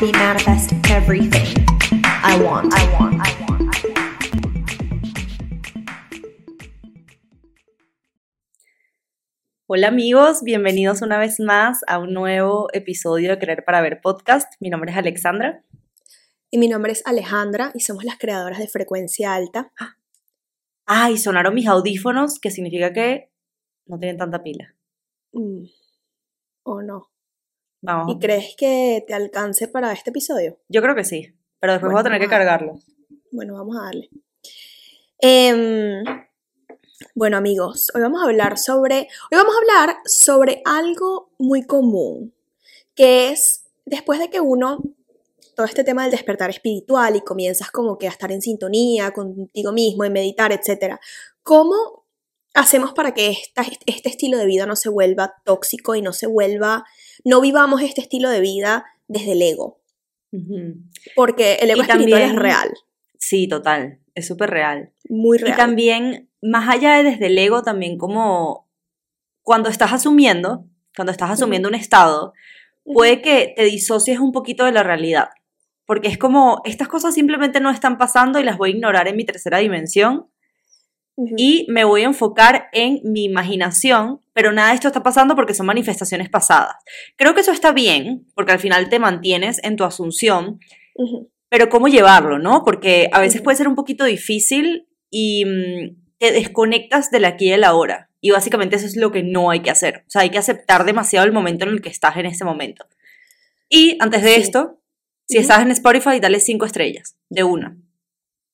Manifest everything I want. I want. I want. Hola amigos, bienvenidos una vez más a un nuevo episodio de Querer para Ver podcast. Mi nombre es Alexandra. Y mi nombre es Alejandra y somos las creadoras de Frecuencia Alta. Ah, y sonaron mis audífonos, que significa que no tienen tanta pila. Mm. ¿O no? Vamos. ¿Y crees que te alcance para este episodio? Yo creo que sí, pero después voy a tener que cargarlo. Bueno, vamos a darle. Em, bueno, amigos, hoy vamos a hablar sobre. Hoy vamos a hablar sobre algo muy común, que es después de que uno. Todo este tema del despertar espiritual y comienzas como que a estar en sintonía contigo mismo, en meditar, etc. ¿Cómo hacemos para que esta- este estilo de vida no se vuelva tóxico y no se vuelva. No vivamos este estilo de vida desde el ego? Porque el ego Y espiritual también- es real, Sí, total, es súper real. muy real. Y también, más allá de desde el ego, también como cuando estás asumiendo, cuando estás asumiendo un estado, puede que te disocies un poquito de la realidad. Porque es como, estas cosas simplemente no están pasando y las voy a ignorar en mi tercera dimensión Y me voy a enfocar en mi imaginación, pero nada de esto está pasando porque son manifestaciones pasadas. Creo que eso está bien, porque al final te mantienes en tu asunción, pero cómo llevarlo, ¿no? Porque a veces puede ser un poquito difícil y mm, te desconectas del aquí y del ahora. Y básicamente eso es lo que no hay que hacer. O sea, hay que aceptar demasiado el momento en el que estás en ese momento. Y antes de Sí. esto, si Ujú. estás en Spotify, dale cinco estrellas, de una.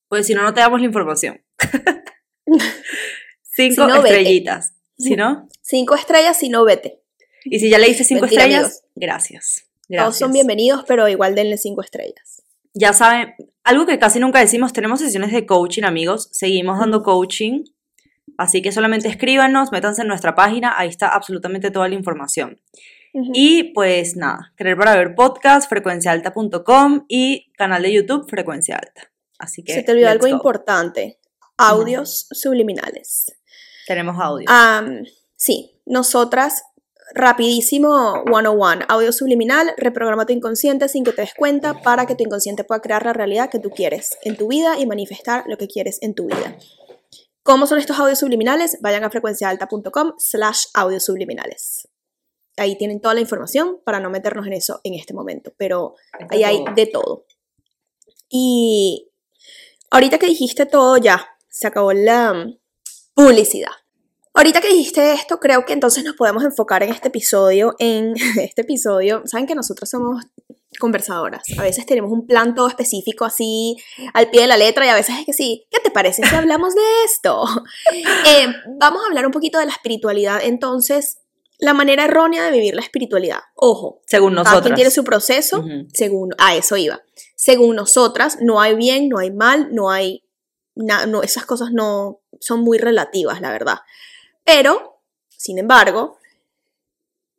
Pues si no, no te damos la información. cinco Si no, vete. estrellitas. Si no, Cinco estrellas si no vete. y si ya le diste cinco Mentira, estrellas, amigos. gracias. Todos Gracias. son bienvenidos, pero igual denle cinco estrellas. ya saben, algo que casi nunca decimos, tenemos sesiones de coaching, amigos, seguimos dando coaching, así que solamente escríbanos, métanse en nuestra página, ahí está absolutamente toda la información. Y pues nada, querer para ver podcast, frecuenciaalta.com y canal de YouTube Frecuencia Alta. Así que Se te olvidó algo go. importante. Audios subliminales. Tenemos audio. Am, sí, nosotras, rapidísimo 101, audio subliminal, reprograma tu inconsciente sin que te des cuenta para que tu inconsciente pueda crear la realidad que tú quieres en tu vida y manifestar lo que quieres en tu vida. ¿Cómo son estos audios subliminales? Vayan a frecuenciaalta.com slash audios subliminales. Ahí tienen toda la información para no meternos en eso en este momento, pero ahí hay de todo. Y ahorita que dijiste todo ya, se acabó la publicidad. Ahorita que dijiste esto, creo que entonces nos podemos enfocar en este episodio, en este episodio, saben que nosotros somos conversadoras, a veces tenemos un plan todo específico así al pie de la letra y a veces es que sí, ¿qué te parece si hablamos de esto? Eh, vamos a hablar un poquito de la espiritualidad, entonces, la manera errónea de vivir la espiritualidad. Ojo, Según cada nosotros. quien tiene su proceso, según, a eso iba. Según nosotras, no hay bien, no hay mal, no hay, na- no, esas cosas no son muy relativas, la verdad. Pero, sin embargo,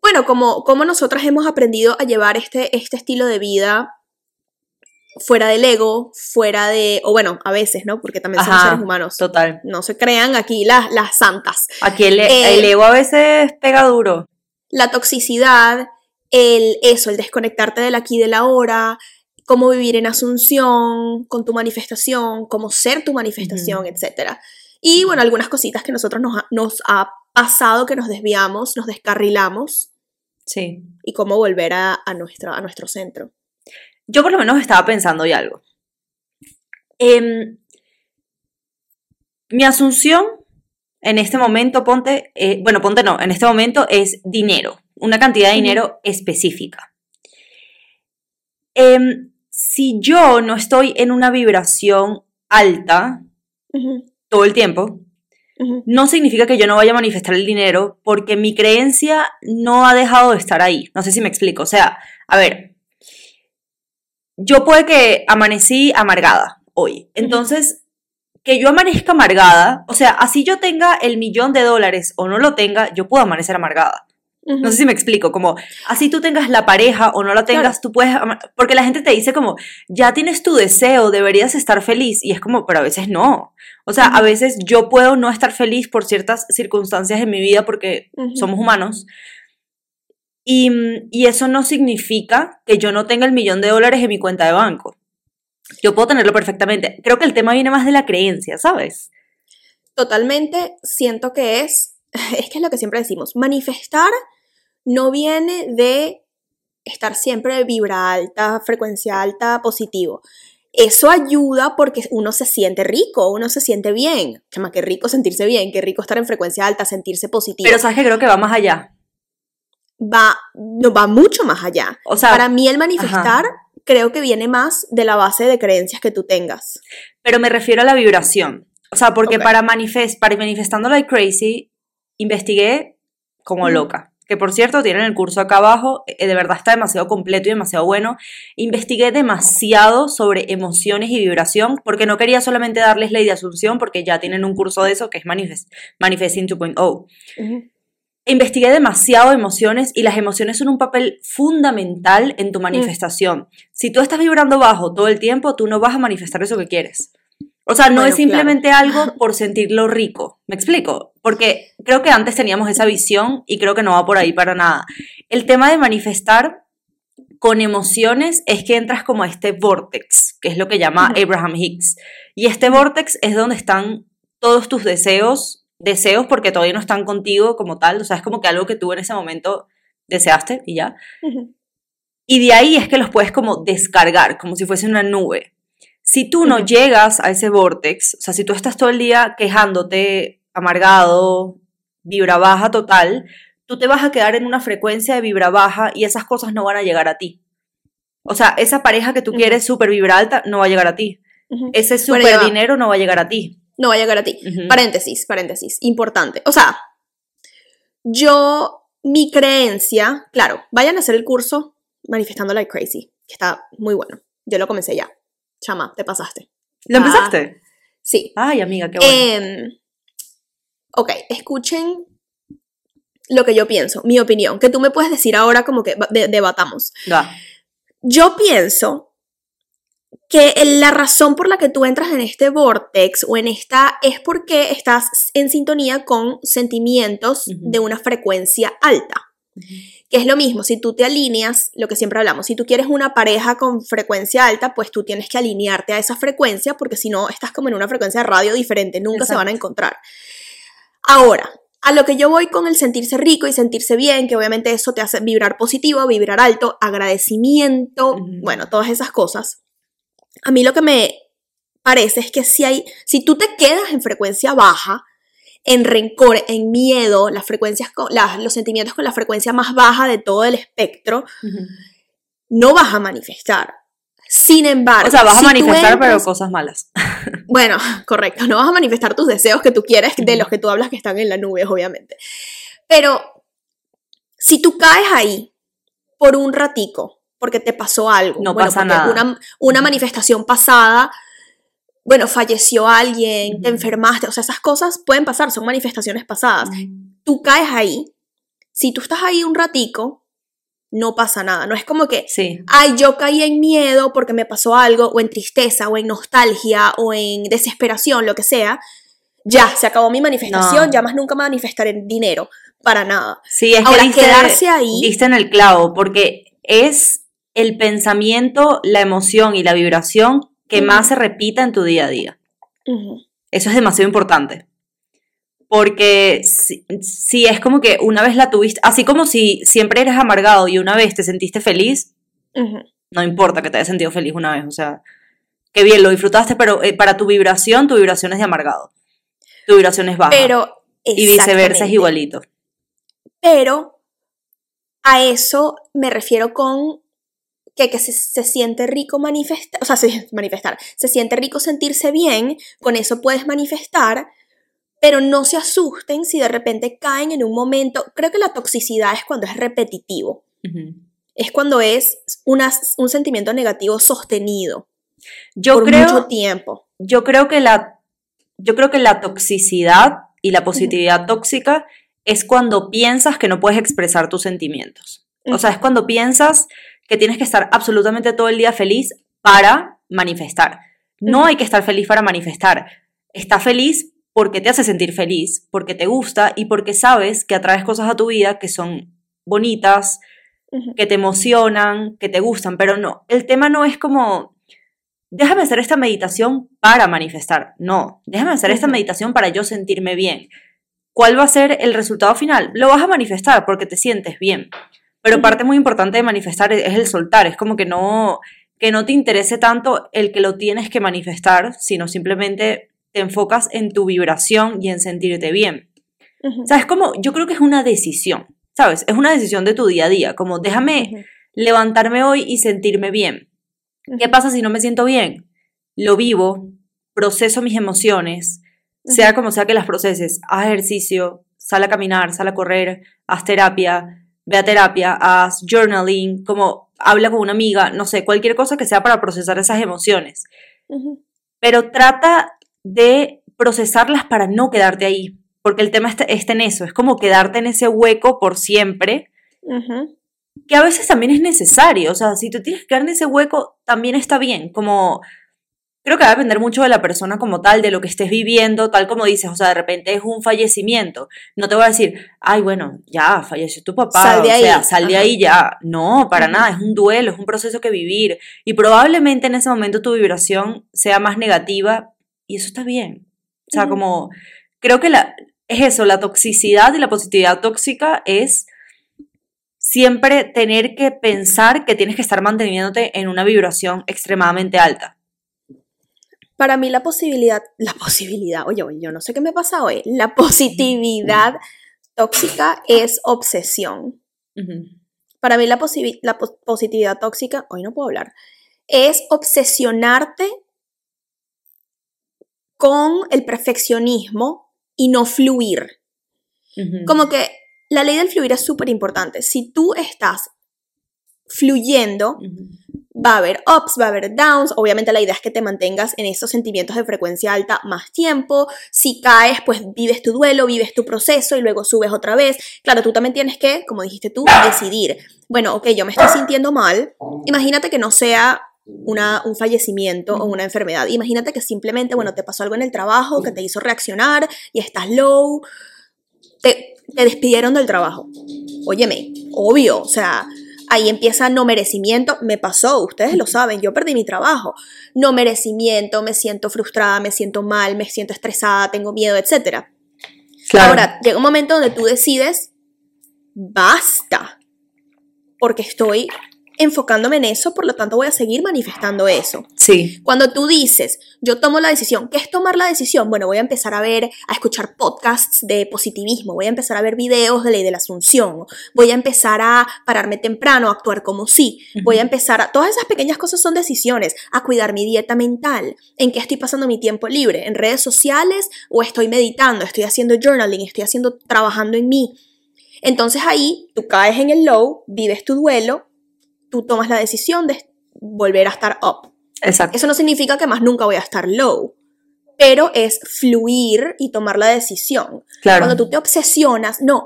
bueno, como, como nosotras hemos aprendido a llevar este, este estilo de vida fuera del ego, fuera de, o bueno, a veces, ¿no? Porque también somos Ajá, seres humanos. Total. No se crean aquí las, las santas. Aquí el, Eh, el ego a veces pega duro. la toxicidad, el eso, el desconectarte del aquí y del ahora, cómo vivir en asunción con tu manifestación, cómo ser tu manifestación, etcétera. Y bueno, algunas cositas que nosotros nos ha, nos ha pasado que nos desviamos, nos descarrilamos Sí. y cómo volver a, a, nuestra, a nuestro centro. yo por lo menos estaba pensando y algo. Em, mi asunción en este momento, ponte, eh, bueno, ponte no, en este momento es dinero, una cantidad de dinero específica. Em, si yo no estoy en una vibración alta todo el tiempo, no significa que yo no vaya a manifestar el dinero porque mi creencia no ha dejado de estar ahí. No sé si me explico. O sea, a ver, yo puede que amanecí amargada hoy. Entonces, que yo amanezca amargada, o sea, así yo tenga el millón de dólares o no lo tenga, yo puedo amanecer amargada. No sé si me explico, como así tú tengas la pareja o no la tengas, tú puedes, porque la gente te dice como, ya tienes tu deseo, deberías estar feliz, y es como, pero a veces no. O sea, a veces yo puedo no estar feliz por ciertas circunstancias en mi vida porque somos humanos, Y, y eso no significa que yo no tenga el millón de dólares en mi cuenta de banco. Yo puedo tenerlo perfectamente. Creo que el tema viene más de la creencia, ¿sabes? Totalmente siento que es, es que es lo que siempre decimos, manifestar no viene de estar siempre de vibra alta, frecuencia alta, positivo. Eso ayuda porque uno se siente rico, uno se siente bien. Chama, qué rico sentirse bien, qué rico estar en frecuencia alta, sentirse positivo. Pero sabes que creo que va más allá. va, no, va mucho más allá. O sea, Para mí el manifestar creo que viene más de la base de creencias que tú tengas. pero me refiero a la vibración. O sea, porque para, manifest, para manifestando like crazy, investigué como loca. Que por cierto, tienen el curso acá abajo, eh, de verdad está demasiado completo y demasiado bueno. Investigué demasiado sobre emociones y vibración, porque no quería solamente darles ley de asunción, porque ya tienen un curso de eso que es Manifest, Manifesting 2.0. Investigué demasiado emociones y las emociones son un papel fundamental en Mm. tu manifestación. Si tú estás vibrando bajo todo el tiempo, tú no vas a manifestar eso que quieres. O sea, no Bueno, es simplemente algo por sentirlo rico. ¿Me explico? Porque creo que antes teníamos esa visión y creo que no va por ahí para nada. El tema de manifestar con emociones es que entras como a este vortex, que es lo que llama. Abraham Hicks. Y este vortex es donde están todos tus deseos, deseos porque todavía no están contigo como tal, o sea, es como que algo que tú en ese momento deseaste y ya. Y de ahí es que los puedes como descargar, como si fuese una nube. Si tú no llegas a ese vortex, o sea, si tú estás todo el día quejándote, amargado, vibra baja total, tú te vas a quedar en una frecuencia de vibra baja y esas cosas no van a llegar a ti. O sea, esa pareja que tú quieres súper vibra alta no va a llegar a ti. Ese súper dinero no va a llegar a ti. No va a llegar a ti. Paréntesis, paréntesis, importante. O sea, yo, mi creencia, claro, vayan a hacer el curso Manifestando Like Crazy, que está muy bueno. Yo lo comencé ya. Chama, te pasaste. ¿Lo Ah, empezaste? Sí. Ay, amiga, qué bueno. Em, ok, escuchen lo que yo pienso, mi opinión, que tú me puedes decir ahora como que debatamos. Yo pienso que la razón por la que tú entras en este vortex o en esta es porque estás en sintonía con sentimientos de una frecuencia alta. Que es lo mismo, si tú te alineas, lo que siempre hablamos, si tú quieres una pareja con frecuencia alta, pues tú tienes que alinearte a esa frecuencia porque si no estás como en una frecuencia de radio diferente, nunca se van a encontrar. Ahora, a lo que yo voy con el sentirse rico y sentirse bien, que obviamente eso te hace vibrar positivo, vibrar alto, agradecimiento, bueno, todas esas cosas. A mí lo que me parece es que si hay, si tú te quedas en frecuencia baja, en rencor, en miedo, las frecuencias con, las- los sentimientos con la frecuencia más baja de todo el espectro, no vas a manifestar. Sin embargo, O sea, vas a si manifestar, pero cosas malas. bueno, correcto, no vas a manifestar tus deseos que tú quieres, de los que tú hablas que están en la nube, obviamente. Pero si tú caes ahí por un ratico, porque te pasó algo, No bueno, pasa nada. Una, manifestación pasada, bueno, falleció alguien, te Ujú. enfermaste, o sea, esas cosas pueden pasar, son manifestaciones pasadas. Tú caes ahí, si tú estás ahí un ratico, no pasa nada, no es como que Sí. ay, yo caí en miedo porque me pasó algo, o en tristeza, o en nostalgia, o en desesperación, lo que sea, ya, se acabó mi manifestación, No. ya más nunca manifestaré dinero, para nada. Sí, es Ahora, que diste, quedarse ahí- diste en el clavo, porque es el pensamiento, la emoción y la vibración que más se repita en tu día a día. Eso es demasiado importante. Porque si, si es como que una vez la tuviste, así como si siempre eres amargado y una vez te sentiste feliz, no importa que te hayas sentido feliz una vez, o sea, qué bien, lo disfrutaste, pero eh, para tu vibración, tu vibración es de amargado. Tu vibración es baja. Pero, y viceversa es igualito. Pero a eso me refiero con que, que se, se siente rico manifestar, o sea, se- manifestar, se siente rico sentirse bien, con eso puedes manifestar, pero no se asusten si de repente caen en un momento, creo que la toxicidad es cuando es repetitivo, es cuando es una- un sentimiento negativo sostenido Yo por creo, mucho tiempo. yo creo que la, yo creo que la toxicidad y la positividad tóxica es cuando piensas que no puedes expresar tus sentimientos. O sea, es cuando piensas que tienes que estar absolutamente todo el día feliz para manifestar. No hay que estar feliz para manifestar. Está feliz porque te hace sentir feliz, porque te gusta y porque sabes que atraes cosas a tu vida que son bonitas, que te emocionan, que te gustan, pero no, el tema no es como, déjame hacer esta meditación para manifestar, no, déjame hacer esta meditación para yo sentirme bien. ¿Cuál va a ser el resultado final? Lo vas a manifestar porque te sientes bien. Pero parte muy importante de manifestar es el soltar, es como que no, que no te interese tanto el que lo tienes que manifestar, sino simplemente te enfocas en tu vibración y en sentirte bien. O sea, es como, yo creo que es una decisión, ¿sabes? Es una decisión de tu día a día, como déjame levantarme hoy y sentirme bien. ¿Qué pasa si no me siento bien? Lo vivo, proceso mis emociones, sea como sea que las proceses, haz ejercicio, sal a caminar, sal a correr, haz terapia, ve a terapia, haz journaling, como habla con una amiga, no sé, cualquier cosa que sea para procesar esas emociones. Ujú. Pero trata de procesarlas para no quedarte ahí, porque el tema está, está en eso, es como quedarte en ese hueco por siempre que a veces también es necesario, o sea, si tú tienes que quedar en ese hueco, también está bien, como creo que va a depender mucho de la persona como tal, de lo que estés viviendo, tal como dices, o sea, de repente es un fallecimiento, no te voy a decir, ay, bueno, ya, falleció tu papá, Sal de o sea, ahí, sal de ajá. ahí ya, no, para nada, es un duelo, es un proceso que vivir, y probablemente en ese momento tu vibración sea más negativa, y eso está bien, o sea, como, creo que la, es eso, la toxicidad y la positividad tóxica es siempre tener que pensar que tienes que estar manteniéndote en una vibración extremadamente alta. Para mí la posibilidad, la posibilidad, oye, yo no sé qué me pasa hoy, la positividad tóxica es obsesión. Para mí la, positividad tóxica, hoy no puedo hablar, es obsesionarte con el perfeccionismo y no fluir. Como que la ley del fluir es súper importante. Si tú estás fluyendo, va a haber ups, va a haber downs. Obviamente la idea es que te mantengas en esos sentimientos de frecuencia alta más tiempo. Si caes, pues vives tu duelo, vives tu proceso y luego subes otra vez. Claro, tú también tienes que, como dijiste tú, decidir. Bueno, ok, yo me estoy sintiendo mal. Imagínate que no sea una, un fallecimiento o una enfermedad. Imagínate que simplemente, bueno, te pasó algo en el trabajo que te hizo reaccionar y estás low. Te, te despidieron del trabajo. Óyeme, obvio, o sea, ahí empieza no merecimiento. Me pasó, ustedes lo saben, yo perdí mi trabajo. No merecimiento, me siento frustrada, me siento mal, me siento estresada, tengo miedo, etc. Claro. Ahora, llega un momento donde tú decides, basta, porque estoy enfocándome en eso, por lo tanto voy a seguir manifestando eso. sí. Cuando tú dices, yo tomo la decisión, ¿qué es tomar la decisión? Bueno, voy a empezar a ver, a escuchar podcasts de positivismo, voy a empezar a ver videos de ley de la asunción, voy a empezar a pararme temprano, a actuar como sí, voy a empezar a... Todas esas pequeñas cosas son decisiones, a cuidar mi dieta mental, en qué estoy pasando mi tiempo libre, en redes sociales o estoy meditando, estoy haciendo journaling, estoy haciendo, trabajando en mí. Entonces ahí tú caes en el low, vives tu duelo, tú tomas la decisión de volver a estar up. Exacto. Eso no significa que más nunca voy a estar low, pero es fluir y tomar la decisión. Claro. Cuando tú te obsesionas, no,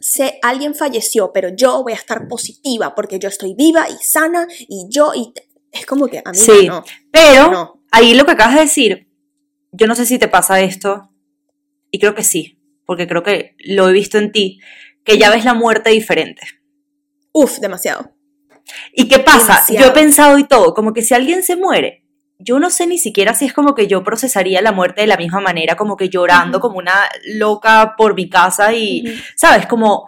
sé, alguien falleció, pero yo voy a estar positiva porque yo estoy viva y sana y yo, y es como que a mí Sí. no. Pero No. ahí lo que acabas de decir, yo no sé si te pasa esto, y creo que sí, porque creo que lo he visto en ti, que ya ves la muerte diferente. Uf, demasiado. ¿Y qué pasa? Demasiado. Yo he pensado y todo, como que si alguien se muere, yo no sé ni siquiera si es como que yo procesaría la muerte de la misma manera, como que llorando Ujú. como una loca por mi casa y, Ujú. ¿sabes? Como,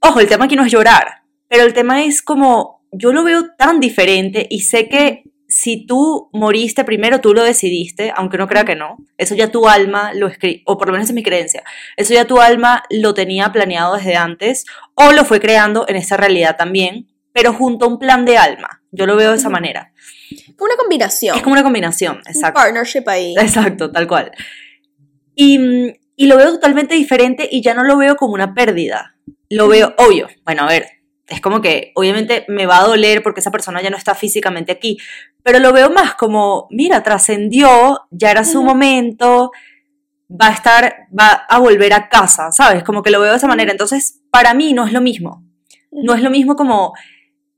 ojo, el tema aquí no es llorar, pero el tema es como, yo lo veo tan diferente y sé que si tú moriste primero, tú lo decidiste, aunque no crea que no, eso ya tu alma lo escribió, o por lo menos es mi creencia, eso ya tu alma lo tenía planeado desde antes o lo fue creando en esta realidad también, pero junto a un plan de alma. Yo lo veo de esa manera. Una combinación. Es como una combinación, un exacto. partnership ahí. Exacto, tal cual. Y, mm, y lo veo totalmente diferente y ya no lo veo como una pérdida. Lo veo, obvio, bueno, a ver, es como que obviamente me va a doler porque esa persona ya no está físicamente aquí, pero lo veo más como, mira, trascendió, ya era su momento, va a estar, va a volver a casa, ¿sabes? Como que lo veo de esa manera. Entonces, para mí no es lo mismo. No es lo mismo como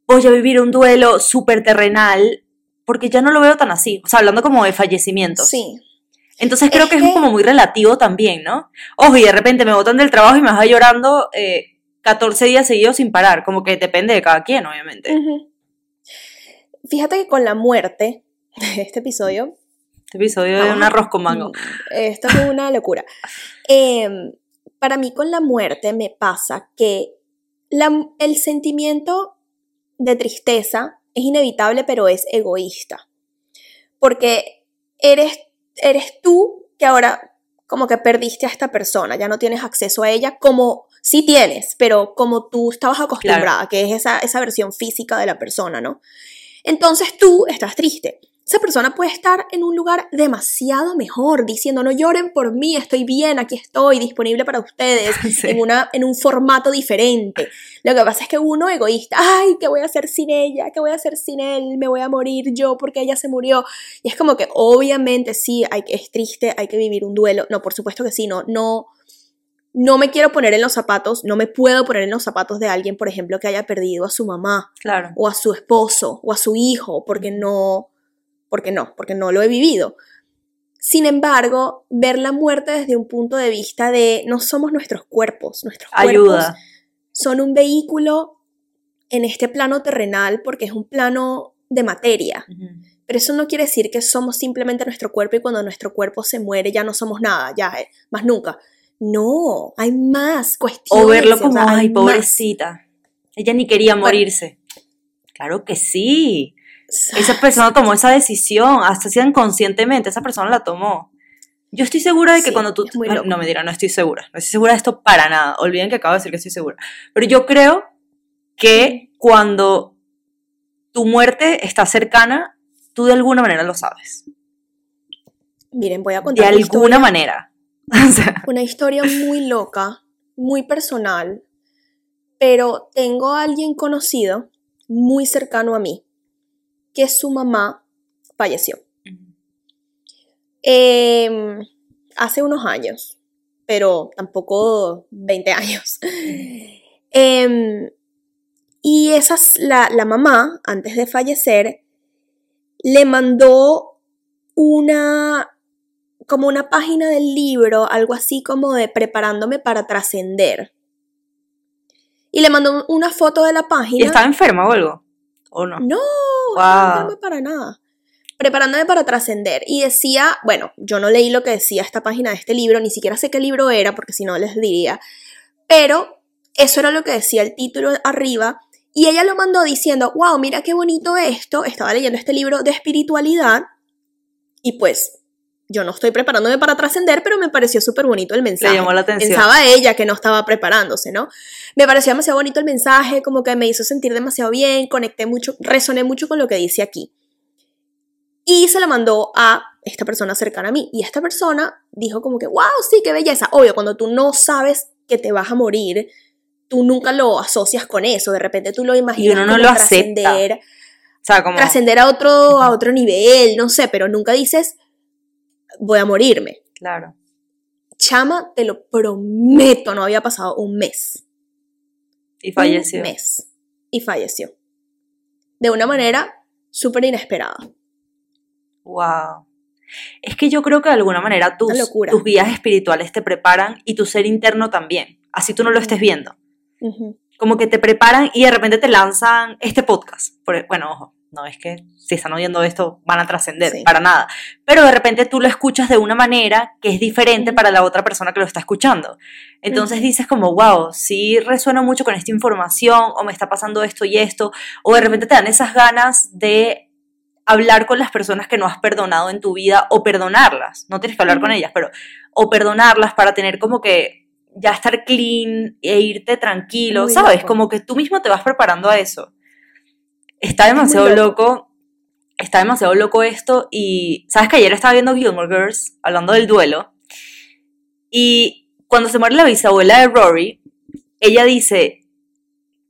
voy a vivir un duelo súper terrenal, porque ya no lo veo tan así. O sea, hablando como de fallecimientos. Sí. Entonces creo Es que es como muy relativo también, ¿no? Ojo, y de repente me botan del trabajo y me vas llorando, eh, 14 días seguidos sin parar, como que depende de cada quien, obviamente. Fíjate que con la muerte, este episodio, Este episodio de un Ah, arroz con mango. Esto es una locura. Em, para mí con la muerte me pasa que la- el sentimiento de tristeza es inevitable, pero es egoísta. Porque eres, eres tú que ahora como que perdiste a esta persona, ya no tienes acceso a ella como sí tienes, pero como tú estabas acostumbrada, que es esa, esa versión física de la persona, ¿no? Entonces tú estás triste. Esa persona puede estar en un lugar demasiado mejor, diciendo, no lloren por mí, estoy bien, aquí estoy, disponible para ustedes, Sí. en, una, en un formato diferente. Lo que pasa es que uno egoísta, ay, ¿qué voy a hacer sin ella? ¿Qué voy a hacer sin él? Me voy a morir yo porque ella se murió. Y es como que obviamente sí, hay, es triste, hay que vivir un duelo. No, por supuesto que sí, no, no, no me quiero poner en los zapatos, no me puedo poner en los zapatos de alguien, por ejemplo, que haya perdido a su mamá Claro. o a su esposo o a su hijo, porque no, porque no, porque no lo he vivido. Sin embargo, ver la muerte desde un punto de vista de no somos nuestros cuerpos, nuestros cuerpos Ayuda. son un vehículo en este plano terrenal porque es un plano de materia. Pero eso no quiere decir que somos simplemente nuestro cuerpo y cuando nuestro cuerpo se muere ya no somos nada, ya, eh, más nunca. No, hay más cuestiones. O verlo o como, sea, ay, más. pobrecita. Ella ni quería Bueno. morirse. Claro que sí. Esa persona tomó esa decisión, hasta si inconscientemente, esa persona la tomó. Yo estoy segura de que Sí, cuando tú... bueno, no me dirá, no estoy segura. No estoy segura de esto para nada. Olviden que acabo de decir que estoy segura. Pero yo creo que cuando tu muerte está cercana, tú de alguna manera lo sabes. Miren, voy a De contar una alguna historia, manera. O sea, una historia muy loca, muy personal, pero tengo a alguien conocido, muy cercano a mí, que su mamá falleció. Em, hace unos años, pero tampoco 20 años. Em, y esas, la, la mamá, antes de fallecer, le mandó una, como una página del libro, algo así como de preparándome para trascender. Y le mandó una foto de la ¿Y página. estaba enferma o algo? ¿O no? No, Wow. no para nada. Preparándome para trascender. Y decía, bueno, yo no leí lo que decía esta página de este libro, ni siquiera sé qué libro era, porque si no les diría. Pero eso era lo que decía el título arriba. Y ella lo mandó diciendo, wow, mira qué bonito esto. Estaba leyendo este libro de espiritualidad. Y pues, yo no estoy preparándome para trascender, pero me pareció súper bonito el mensaje. Le llamó la atención. Pensaba ella que no estaba preparándose, ¿no? Me pareció demasiado bonito el mensaje, como que me hizo sentir demasiado bien, conecté mucho, resoné mucho con lo que dice aquí. Y se la mandó a esta persona cercana a mí. Y esta persona dijo como que, wow, sí, qué belleza. Obvio, cuando tú no sabes que te vas a morir, tú nunca lo asocias con eso. De repente tú lo imaginas uno no como lo acepta. trascender, O sea, como... trascender a otro, a otro nivel, no sé, pero nunca dices, voy a morirme. Claro. Chama, te lo prometo, no había pasado un mes. Y falleció. Un mes. Y falleció. De una manera súper inesperada. Wow. Es que yo creo que de alguna manera tus, tus guías espirituales te preparan y tu ser interno también, así tú no lo estés viendo. Como que te preparan y de repente te lanzan este podcast. Por- bueno, ojo, no es que si están oyendo esto van a trascender, Sí. para nada. Pero de repente tú lo escuchas de una manera que es diferente para la otra persona que lo está escuchando. Entonces dices como, wow, sí resueno mucho con esta información o me está pasando esto y esto. O de repente te dan esas ganas de hablar con las personas que no has perdonado en tu vida o perdonarlas. No tienes que hablar con ellas, pero o perdonarlas para tener como que ya estar clean e irte tranquilo, Muy ¿sabes? loco. Como que tú mismo te vas preparando a eso. Está demasiado loco. loco. Está demasiado loco esto y sabes que ayer estaba viendo Gilmore Girls hablando del duelo y cuando se muere la bisabuela de Rory, ella dice,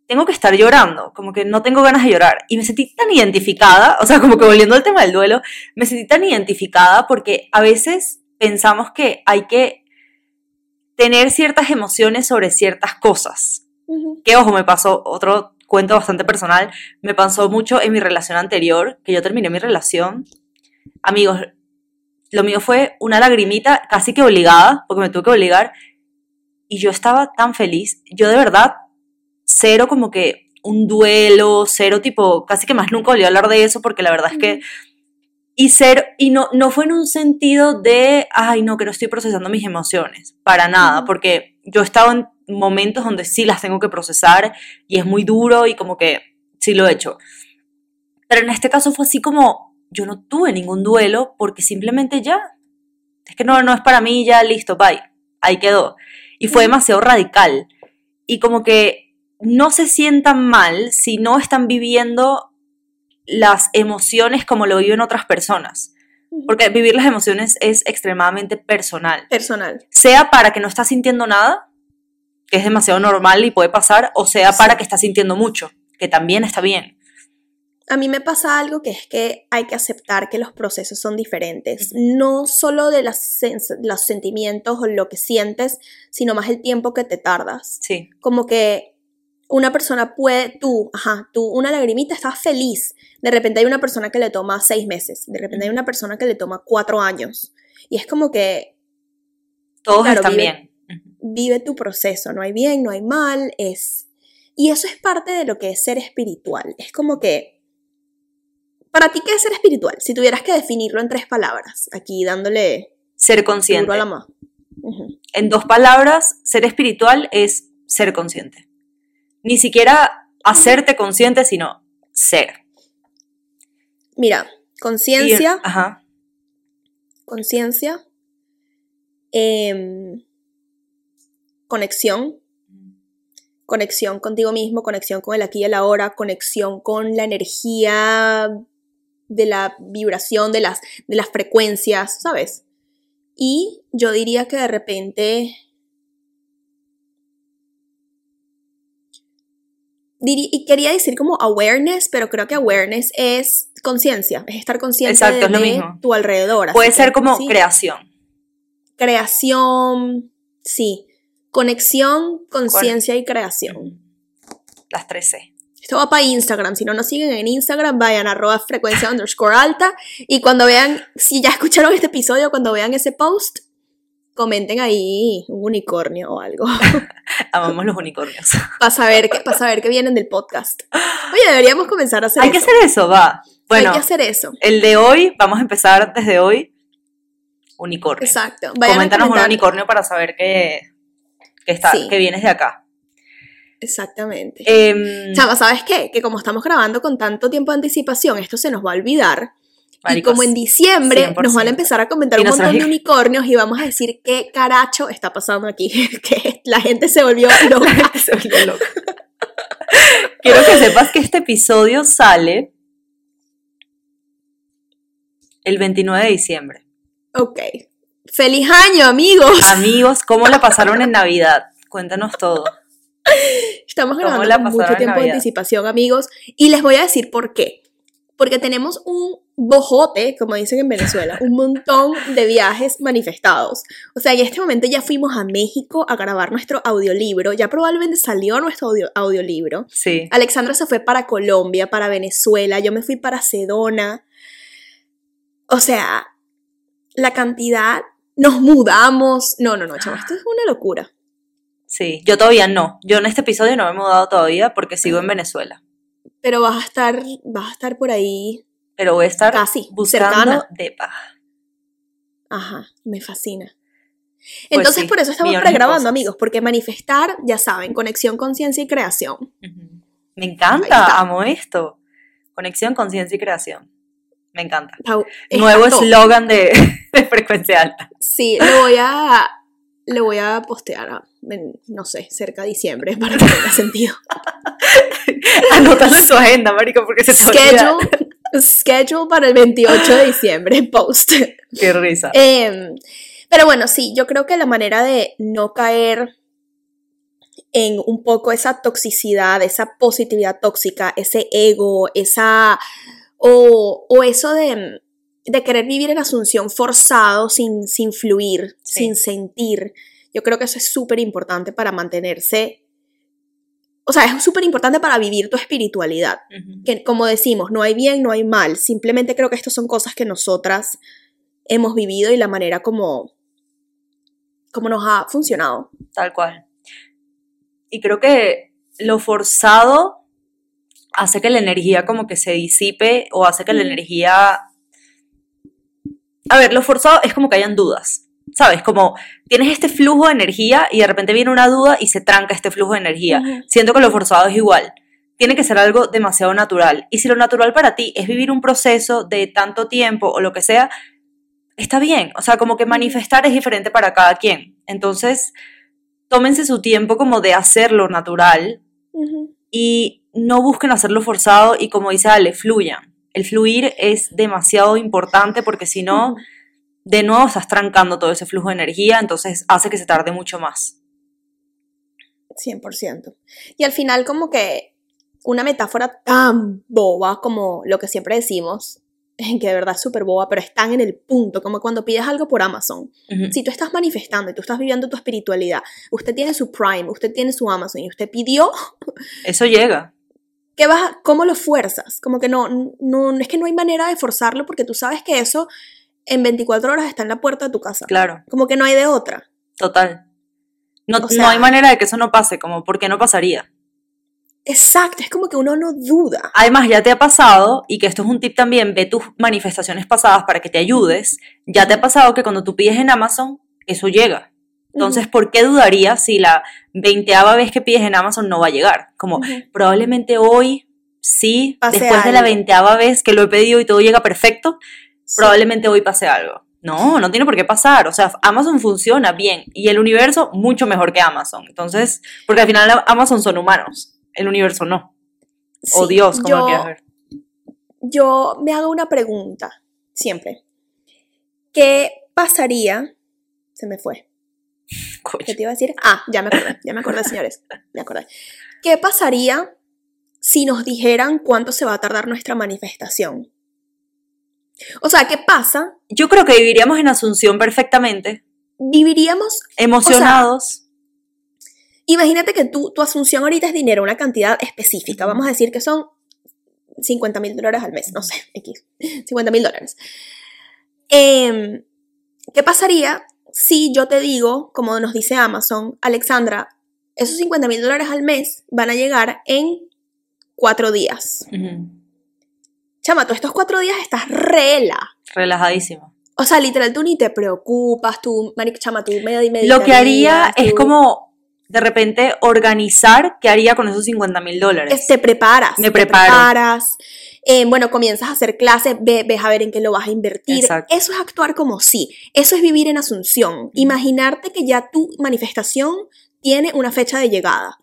tengo que estar llorando, como que no tengo ganas de llorar. Y me sentí tan identificada, o sea, como que volviendo al tema del duelo, me sentí tan identificada porque a veces pensamos que hay que tener ciertas emociones sobre ciertas cosas. Que ojo, me pasó otro cuento bastante personal, me pasó mucho en mi relación anterior, que yo terminé mi relación. Amigos, lo mío fue una lagrimita casi que obligada, porque me tuve que obligar, y yo estaba tan feliz. Yo de verdad cero como que un duelo, cero tipo, casi que más nunca volví a hablar de eso porque la verdad es que y ser y no no fue en un sentido de ay no que no estoy procesando mis emociones para nada porque yo he estado en momentos donde sí las tengo que procesar y es muy duro y como que sí lo he hecho pero en este caso fue así como yo no tuve ningún duelo porque simplemente ya es que no no es para mí ya listo bye ahí quedó y fue demasiado radical y como que no se sientan mal si no están viviendo las emociones como lo viven otras personas. Porque vivir las emociones es extremadamente personal. Personal. Sea para que no estás sintiendo nada, que es demasiado normal y puede pasar, o sea para que estás sintiendo mucho, que también está bien. A mí me pasa algo que es que hay que aceptar que los procesos son diferentes, no solo de las los sentimientos o lo que sientes, sino más el tiempo que te tardas. Sí, Como que una persona puede, tú, ajá, tú, una lagrimita, estás feliz. De repente hay una persona que le toma seis meses, de repente hay una persona que le toma cuatro años. Y es como que todos Claro, están bien. Vive tu proceso, no hay bien, no hay mal, es... Y eso es parte de lo que es ser espiritual. Es como que... ¿Para ti qué es ser espiritual? Si tuvieras que definirlo en tres palabras, aquí dándole Ser consciente. a la mano. Ujú. En dos palabras, ser espiritual es ser consciente. Ni siquiera hacerte consciente, sino ser. Mira, conciencia, ajá. conciencia, em, conexión, conexión contigo mismo, conexión con el aquí y el ahora, conexión con la energía de la vibración, de las, de las frecuencias, ¿sabes? Y yo diría que de repente... y quería decir como awareness, pero creo que awareness es conciencia, es estar consciente Exacto, de, lo mismo. tu alrededor. Puede que, ser como sí, creación. creación, sí, conexión, conciencia y creación. Las 13. Esto va para Instagram. Si no nos siguen en Instagram, vayan a arroba frecuencia underscore alta. Y cuando vean, si ya escucharon este episodio, cuando vean ese post, comenten ahí un unicornio o algo. Amamos los unicornios. para saber, que, para saber que vienen del podcast. Oye, deberíamos comenzar a hacer Hay que hacer eso, va. Bueno, Hay que hacer eso. el de hoy, vamos a empezar desde hoy. Unicornio. Exacto. Vayan Coméntanos un unicornio para saber que, que, está, Sí. que vienes de acá. Exactamente. Em, Chava, ¿sabes qué? Que como estamos grabando con tanto tiempo de anticipación, esto se nos va a olvidar. y como en diciembre 100%. nos van a empezar a comentar un montón de unicornios y vamos a decir qué caracho está pasando aquí. que la gente se volvió loca. se volvió loca. Quiero que sepas que este episodio sale el 29 de diciembre. ok. ¡Feliz año, amigos! Amigos, ¿cómo la pasaron en Navidad? Cuéntanos todo. Estamos ¿Cómo grabando la con mucho tiempo de anticipación, amigos. Y les voy a decir por qué. Porque tenemos un bojote, como dicen en Venezuela, un montón de viajes manifestados. O sea, en este momento ya fuimos a México a grabar nuestro audiolibro. Ya probablemente salió nuestro audio- audiolibro. Sí. Alexandra se fue para Colombia, para Venezuela, yo me fui para Sedona. O sea, la cantidad, nos mudamos. No, no, no, chavo, esto es una locura. Sí, yo todavía no. Yo en este episodio no me he mudado todavía porque sigo en Venezuela. Pero vas a estar, vas a estar por ahí. Pero voy a estar Casi, buscando cercana. de paz. Ajá, me fascina. Pues Entonces sí, por eso estamos pregrabando, amigos, porque manifestar, ya saben, conexión, conciencia y creación. Me encanta, amo esto. Conexión, conciencia y creación. Me encanta. Pau, Nuevo eslogan de, de frecuencia alta. Sí, lo voy a, le voy a postear, a- en, no sé, cerca de diciembre para que tenga sentido. Anótalo en su agenda, marico, porque se te schedule, schedule para el 28 de diciembre, post. Qué risa. Em, pero bueno, sí, yo creo que la manera de no caer en un poco esa toxicidad, esa positividad tóxica, ese ego, esa. O, o eso de, de querer vivir en asunción forzado sin, sin fluir, Sí. sin sentir. Yo creo que eso es súper importante para mantenerse. O sea, es súper importante para vivir tu espiritualidad que como decimos, no hay bien, no hay mal. Simplemente creo que estas son cosas que nosotras hemos vivido y la manera como, como nos ha funcionado. Tal cual. Y creo que lo forzado hace que la energía como que se disipe o hace que la energía... A ver, lo forzado es como que hayan dudas, ¿sabes? Como tienes este flujo de energía y de repente viene una duda y se tranca este flujo de energía. Ujú. Siento que lo forzado es igual. Tiene que ser algo demasiado natural. Y si lo natural para ti es vivir un proceso de tanto tiempo o lo que sea, está bien. O sea, como que manifestar es diferente para cada quien. Entonces, tómense su tiempo como de hacerlo natural y no busquen hacerlo forzado y como dice Ale, fluyan. El fluir es demasiado importante porque si no, de nuevo estás trancando todo ese flujo de energía, entonces hace que se tarde mucho más. 100%. Y al final como que una metáfora tan boba como lo que siempre decimos, que de verdad es súper boba, pero es tan en el punto, como cuando pides algo por Amazon. Si tú estás manifestando y tú estás viviendo tu espiritualidad, usted tiene su Prime, usted tiene su Amazon y usted pidió, Eso llega. ¿Qué vas a- ¿cómo lo fuerzas? Como que no, no, es que no hay manera de forzarlo porque tú sabes que eso en 24 horas está en la puerta de tu casa. Claro, Como que no hay de otra. total. No, O no hay manera de que eso no pase, como, ¿por qué no pasaría? Exacto, es como que uno no duda. Además, ya te ha pasado, y que esto es un tip también, ve tus manifestaciones pasadas para que te ayudes, ya te ha pasado que cuando tú pides en Amazon, eso llega. Entonces, ¿por qué dudarías si la veinteava vez que pides en Amazon no va a llegar? Como, probablemente hoy, sí, Pase después de la veinteava vez que lo he pedido y todo llega perfecto, Sí. probablemente hoy pase algo. No, no tiene por qué pasar. O sea, Amazon funciona bien y el universo mucho mejor que Amazon. Entonces, porque al final Amazon son humanos, el universo no. o Dios, como yo- lo quieras ver. yo me hago una pregunta, siempre. ¿Qué pasaría? Se me fue. Coño. ¿Qué te iba a decir? Ah, ya me acordé, ya me acordé, señores. Me acordé. ¿Qué pasaría si nos dijeran cuánto se va a tardar nuestra manifestación? O sea, ¿qué pasa? Yo creo que viviríamos en Asunción perfectamente, Viviríamos. emocionados. Imagínate que tú, tu asunción ahorita es dinero, una cantidad específica. Vamos a decir que son 50 mil dólares al mes, no sé, X. 50 mil dólares. Em, ¿Qué pasaría si yo te digo, como nos dice Amazon, Alexandra, esos 50 mil dólares al mes van a llegar en cuatro días? Chama, tú estos cuatro días estás rela. Relajadísimo. O sea, literal, tú ni te preocupas, tú, marica, chama, tú medio y medio. Lo que haría es como, de repente, organizar qué haría con esos 50 mil dólares. te preparas. Me te preparas. Eh, bueno, comienzas a hacer clases, ve- ves a ver en qué lo vas a invertir. Exacto. Eso es actuar como sí. Eso es vivir en asunción. Imaginarte que ya tu manifestación tiene una fecha de llegada.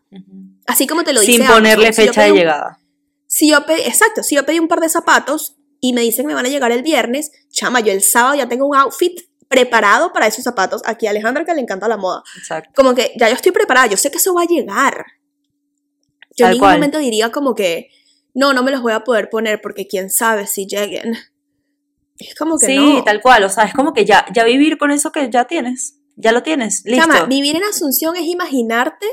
Así como te lo dice Sin ponerle Si fecha pedí de un- llegada. Si yo pedí, exacto, si yo pedí un par de zapatos y me dicen que me van a llegar el viernes, chama, yo el sábado ya tengo un outfit preparado para esos zapatos. Aquí a Alejandra que le encanta la moda. Exacto. Como que ya yo estoy preparada, yo sé que eso va a llegar. Yo en ningún cual. momento diría como que, no, no me los voy a poder poner porque quién sabe si lleguen. Es como que Sí, no. tal cual. O sea, es como que ya, ya vivir con eso que ya tienes. Ya lo tienes. Listo. Chama, vivir en Asunción es imaginarte,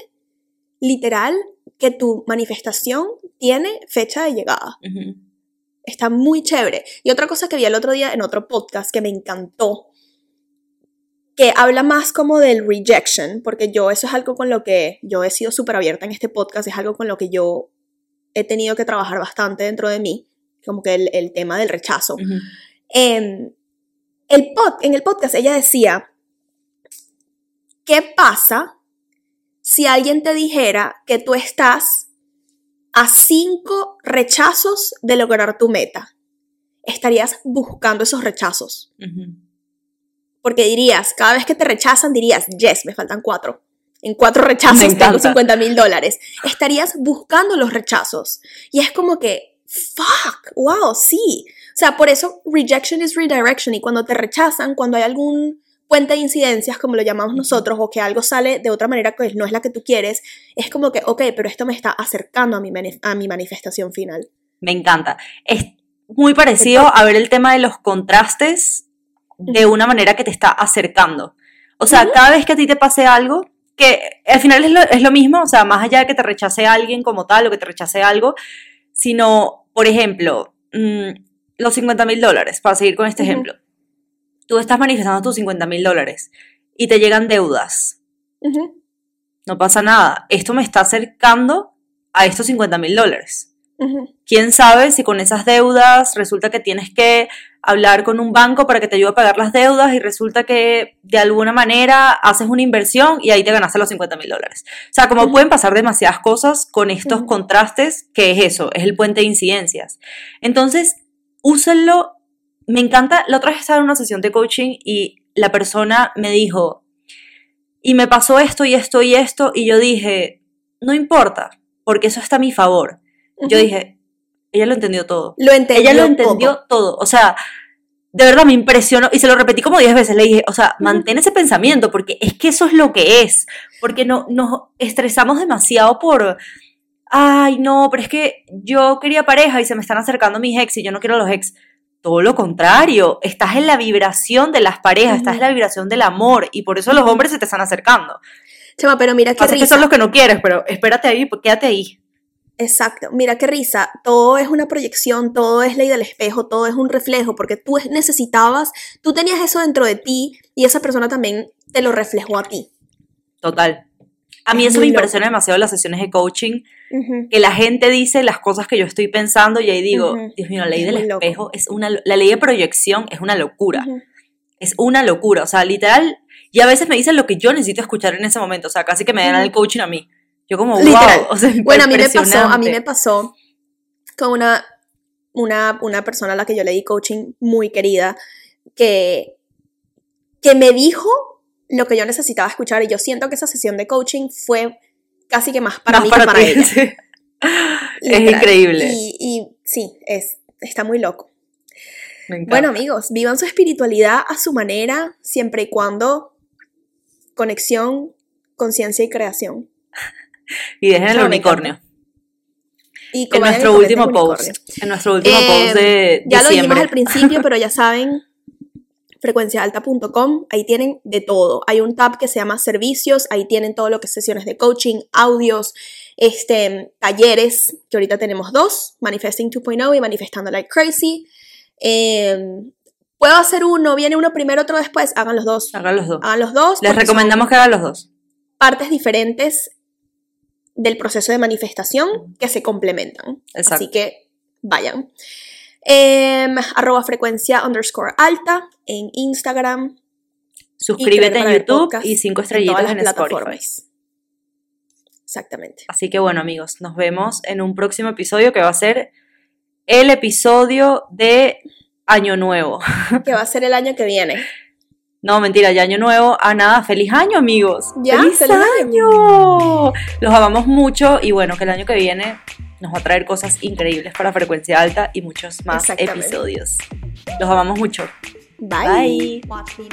literal, que tu manifestación tiene fecha de llegada. Está muy chévere. Y otra cosa que vi el otro día en otro podcast que me encantó, que habla más como del rejection, porque yo eso es algo con lo que yo he sido súper abierta en este podcast, es algo con lo que yo he tenido que trabajar bastante dentro de mí, como que el, el tema del rechazo. En, el pod, en el podcast ella decía, ¿qué pasa si alguien te dijera que tú estás a cinco rechazos de lograr tu meta? Estarías buscando esos rechazos. Porque dirías, cada vez que te rechazan, dirías, yes, me faltan cuatro. En cuatro rechazos tengo encanta. 50 mil dólares. Estarías buscando los rechazos. Y es como que, fuck, wow, sí. O sea, por eso rejection is redirection. Y cuando te rechazan, cuando hay algún puente de incidencias, como lo llamamos nosotros, o que algo sale de otra manera que no es la que tú quieres, es como que, ok, pero esto me está acercando a mi, a mi manifestación final. Me encanta. Es muy parecido a ver el tema de los contrastes de una manera que te está acercando. O sea, Ujú. cada vez que a ti te pase algo, que al final es lo, es lo mismo, o sea, más allá de que te rechace alguien como tal o que te rechace algo, sino, por ejemplo, mm, los 50 mil dólares, para seguir con este ejemplo. Tú estás manifestando tus 50 mil dólares y te llegan deudas. No pasa nada. Esto me está acercando a estos 50 mil dólares. ¿Quién sabe si con esas deudas resulta que tienes que hablar con un banco para que te ayude a pagar las deudas y resulta que de alguna manera haces una inversión y ahí te ganaste los 50 mil dólares? O sea, como pueden pasar demasiadas cosas con estos contrastes, que es eso, es el puente de incidencias. Entonces, úsenlo. Me encanta, la otra vez estaba en una sesión de coaching y la persona me dijo, y me pasó esto y esto y esto, y yo dije, no importa, porque eso está a mi favor. Yo dije, ella lo entendió todo. Lo entendió. Ella lo entendió todo. todo. O sea, de verdad me impresionó y se lo repetí como 10 veces. Le dije, o sea, mantén ese pensamiento porque es que eso es lo que es. Porque no, nos estresamos demasiado por, ay, no, pero es que yo quería pareja y se me están acercando mis ex y yo no quiero los ex. Todo lo contrario, estás en la vibración de las parejas, estás en la vibración del amor y por eso los hombres se te están acercando. Chama, pero mira qué Pasa que risa. son los que no quieres, pero espérate ahí, quédate ahí. Exacto, mira qué risa, todo es una proyección, todo es ley del espejo, todo es un reflejo, porque tú es- necesitabas, tú tenías eso dentro de ti y esa persona también te lo reflejó a ti. Total. A mí Es eso me loco. impresiona demasiado en las sesiones de coaching, que la gente dice las cosas que yo estoy pensando y ahí digo, Ujú. Dios mío, la ley Es del loco. espejo es una, la ley de proyección es una locura, es una locura, o sea, literal, y a veces me dicen lo que yo necesito escuchar en ese momento, o sea, casi que me dan el coaching a mí. Yo como, wow, Literal. o sea, Bueno, a mí me pasó, a mí me pasó con una, una, una persona a la que yo le di coaching muy querida, que, que me dijo lo que yo necesitaba escuchar y yo siento que esa sesión de coaching fue casi que más para Más mí que para ti, ella. sí. Es increíble. Y, y sí, es, está muy loco. Me. Bueno, amigos, vivan su espiritualidad a su manera, siempre y cuando conexión, conciencia y creación. Y dejen el unicornio. Y En nuestro último unicornio. post, en nuestro último Eh, post de Ya lo dijimos al principio, pero ya saben, frecuenciaalta.com, ahí tienen de todo. Hay un tab que se llama servicios, ahí tienen todo lo que es sesiones de coaching, audios, este, talleres, que ahorita tenemos dos, Manifesting 2.0 y Manifestando Like Crazy. Eh, Puedo hacer uno, viene uno primero, otro después, hagan los dos. Hagan los dos. Hagan los dos. Les recomendamos que hagan los dos. partes diferentes del proceso de manifestación que se complementan. Exacto. Así que vayan. Em, arroba frecuencia underscore alta en Instagram. Suscríbete en YouTube y cinco en estrellitas en, Spotify. Exactamente. Así que bueno, amigos, nos vemos en un próximo episodio que va a ser el episodio de Año Nuevo. Que va a ser el año que viene. No, mentira, ya Año Nuevo. Ah, nada, feliz año, amigos. Ya, ¡Feliz, feliz año! Los amamos mucho y bueno, que el año que viene nos va a traer cosas increíbles para frecuencia alta y muchos más episodios. Los amamos mucho. Bye. Bye.